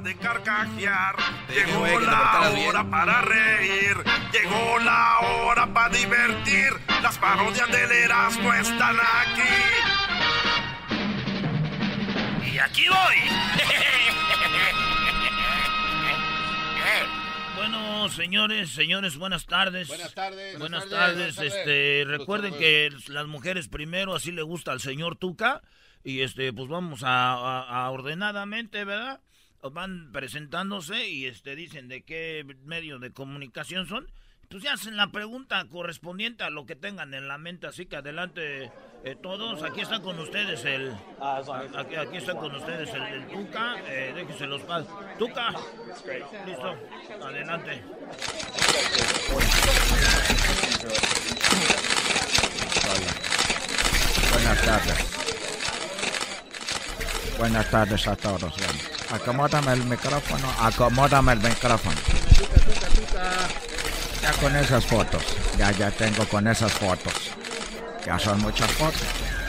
Hora de carcajear, llegó la hora para reír, llegó la hora para divertir. Las parodias del Erasmo están aquí. Y aquí voy. Bueno, señores, señores, buenas tardes. Buenas tardes. Buenas, Buenas tardes. tardes, Este, recuerden que las mujeres primero, así le gusta al señor Tuca. Y este, pues vamos a, a- a ordenadamente, ¿verdad? Van presentándose y este dicen de qué medio de comunicación son. Pues ya hacen la pregunta correspondiente a lo que tengan en la mente. Así que adelante eh, todos. Aquí están con ustedes el. Aquí, aquí está con ustedes el, el Tuca. Eh, déjense los padres. Tuca. Listo. Adelante. Buenas tardes. Buenas tardes a todos. Acomódame el micrófono. Acomódame el micrófono. Ya con esas fotos. Ya, ya tengo con esas fotos. Ya son muchas fotos.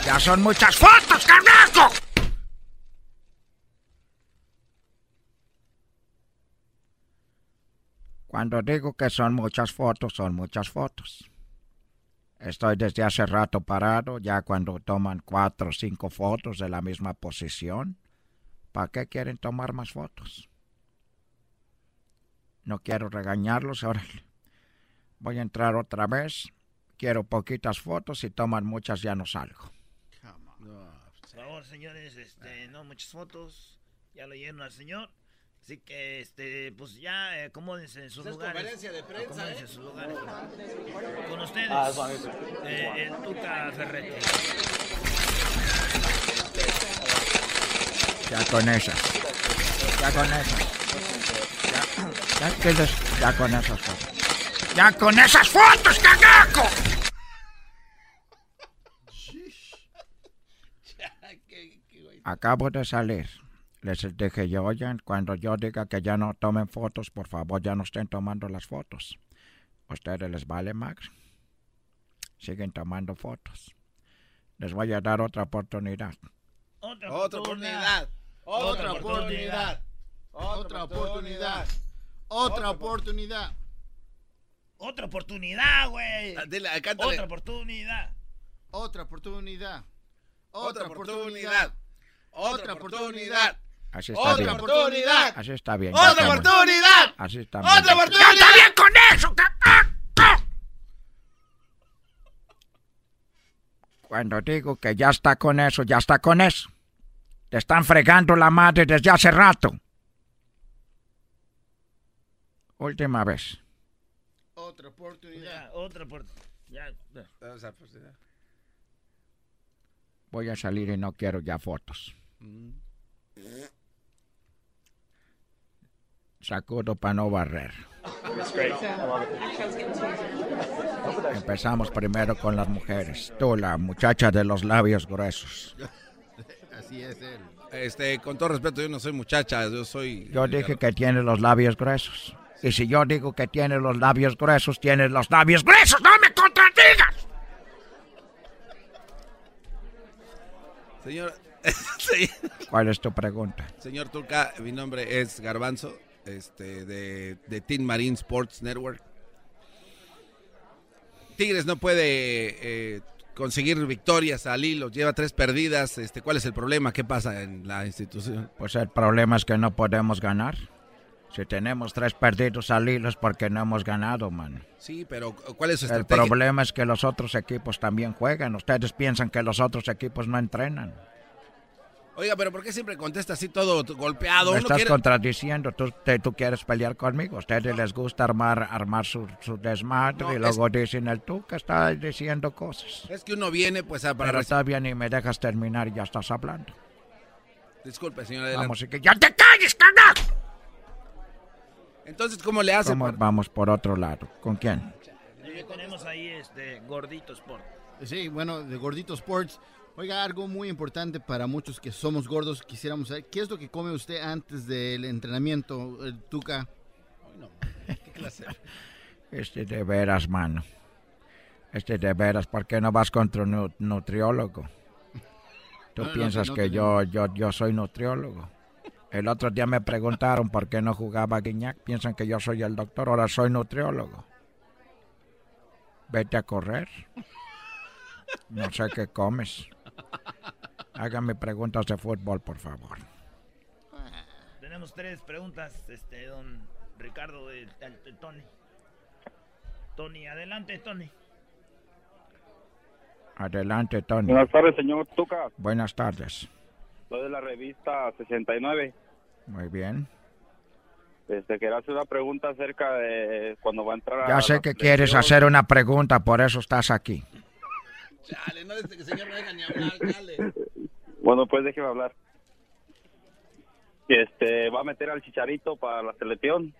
Ya son muchas fotos, carajo. Cuando digo que son muchas fotos, son muchas fotos. Estoy desde hace rato parado, ya cuando toman cuatro o cinco fotos de la misma posición. ¿Para qué quieren tomar más fotos? No quiero regañarlos, ahora voy a entrar otra vez. Quiero poquitas fotos, si toman muchas ya no salgo. Por favor, señores, este, no muchas fotos. Ya lo lleno al señor. Así que, este, pues ya eh, acomódense en sus es lugares. conferencia de prensa, Acomódense ¿eh? en sus lugares. Con ustedes, eh, el Tuca Ferretti. Ya con esas. Ya con esas. Ya, ya, que les- ya con esas fotos. ¡Ya con esas fotos, cagaco! Acabo de salir. Les dije yo, oigan, cuando yo diga que ya no tomen fotos, por favor ya no estén tomando las fotos. ¿Ustedes les vale, Max? Siguen tomando fotos. Les voy a dar otra oportunidad. Otra oportunidad. Otra oportunidad. Otra oportunidad. Otra oportunidad. Otra oportunidad, güey. Otra oportunidad. Otra oportunidad. Otra oportunidad. Otra oportunidad. Así está bien. Otra oportunidad. Así está bien. Otra estamos. oportunidad. Así está bien. Otra oportunidad. ¡Ya está bien con eso! Cuando digo que ya está con eso, ya está con eso. Te están fregando la madre desde hace rato. Última vez. Otra oportunidad. Ya, otra oportunidad. Ya, ya. Voy a salir y no quiero ya fotos. Sacudo para no barrer. Empezamos primero con las mujeres. Tú, la muchacha de los labios gruesos. Así es él. Este, con todo respeto, yo no soy muchacha, yo soy... Yo dije que tiene los labios gruesos. Y si yo digo que tiene los labios gruesos, tiene los labios gruesos. ¡No me contradigas! Señor, sí. ¿Cuál es tu pregunta? Señor Turca, mi nombre es Garbanzo, este, de, de Team Marine Sports Network. Tigres no puede eh, conseguir victorias al hilo. Lleva tres perdidas. Este, ¿Cuál es el problema? ¿Qué pasa en la institución? Pues el problema es que no podemos ganar. Si tenemos tres perdidos al hilo es porque no hemos ganado, man. Sí, pero ¿cuál es su El problema es que los otros equipos también juegan. Ustedes piensan que los otros equipos no entrenan. Oiga, pero ¿por qué siempre contesta así todo golpeado? Me estás contradiciendo. ¿Tú, tú quieres pelear conmigo. A ustedes les gusta armar, armar su, su desmadre y luego dicen el tú que está diciendo cosas. Es que uno viene pues a para... Pero está bien y me dejas terminar y ya estás hablando. Disculpe, señora. Vamos, y que ya te calles, carajo. Entonces, ¿cómo le hace? Vamos por otro lado. ¿Con quién? tenemos ahí este Gordito Sport. Sí, bueno, de Gordito Sports. Oiga, algo muy importante para muchos que somos gordos, quisiéramos saber, ¿qué es lo que come usted antes del entrenamiento, el Tuca? ¿Qué clase? Este de veras, mano. Este de veras, ¿por qué no vas contra un nutriólogo? Tú piensas que yo, yo, yo soy nutriólogo. El otro día me preguntaron por qué no jugaba Guiñac. Piensan que yo soy el doctor, ahora soy nutriólogo. Vete a correr. No sé qué comes. Hágame preguntas de fútbol, por favor. Tenemos tres preguntas, este, don Ricardo de, Tony. Tony, adelante, Tony. Adelante, Tony. Buenas tardes, señor Tuca. Buenas tardes. Soy de la revista 69. Muy bien. Este, quería hacer una pregunta acerca de cuando va a entrar Ya sé que quieres hacer una pregunta, por eso estás aquí. Chale, no que señor no deja ni hablar, dale. Bueno, pues déjeme hablar. Este, va a meter al Chicharito para la selección.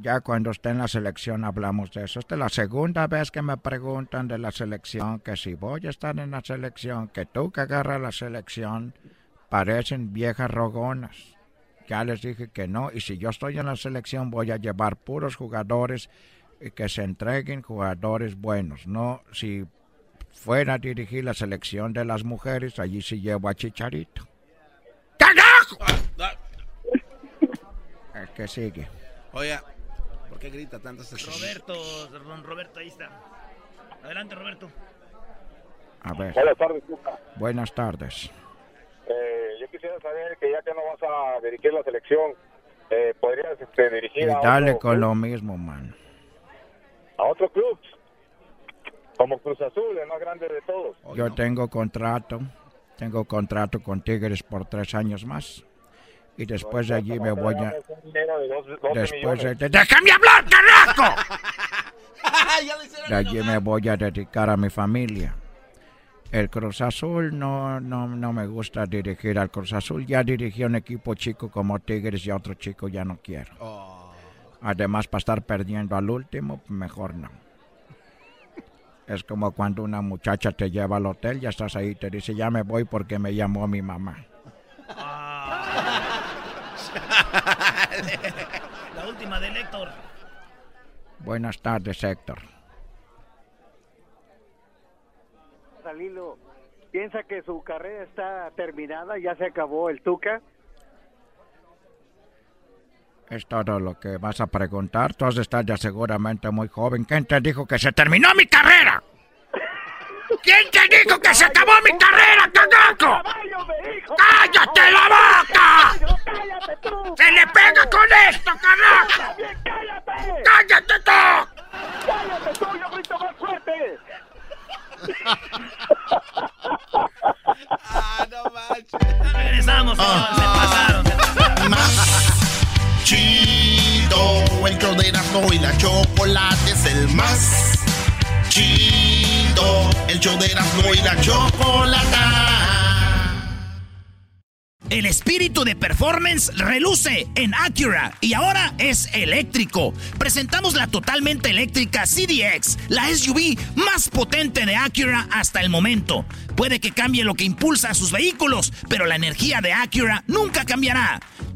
Ya cuando esté en la selección hablamos de eso. Esta es la segunda vez que me preguntan de la selección, que si voy a estar en la selección, que tú que agarras la selección, parecen viejas rogonas. Ya les dije que no, y si yo estoy en la selección voy a llevar puros jugadores que se entreguen jugadores buenos. No, si fuera a dirigir la selección de las mujeres, allí sí llevo a Chicharito. ¡Carajo! El que sigue. Oye, ¿por qué grita tanto este Roberto, don Roberto, ahí está. Adelante, Roberto. A ver. Buenas tardes, Buenas tardes. Eh, yo quisiera saber que ya que no vas a dirigir la selección, eh, podrías este, dirigir y dale con lo mismo, man a otro club, como Cruz Azul, el más grande de todos. Yo tengo contrato, tengo contrato con Tigres por tres años más. Y después de allí me voy a... Después de... ¡Déjame hablar, carajo! De allí me voy a dedicar a mi familia. El Cruz Azul no, no, no me gusta dirigir al Cruz Azul. Ya dirigí un equipo chico como Tigres y otro chico ya no quiero. Oh. Además, para estar perdiendo al último, mejor no. Es como cuando una muchacha te lleva al hotel, ya estás ahí, te dice, ya me voy porque me llamó mi mamá. La última de Héctor. Buenas tardes, Héctor. Salilo, ¿piensa que su carrera está terminada? ¿Ya se acabó el Tuca? Es todo lo que vas a preguntar. Tú has de estar ya seguramente muy joven. ¿Quién te dijo que se terminó mi carrera? ¿Quién te dijo que se acabó mi carrera, cagaco? ¡Cállate la boca! Chido, el show de y la chocolate es el más chido. El show de y la chocolate. El espíritu de performance reluce en Acura y ahora es eléctrico. Presentamos la totalmente eléctrica CDX, la SUV más potente de Acura hasta el momento. Puede que cambie lo que impulsa a sus vehículos, pero la energía de Acura nunca cambiará.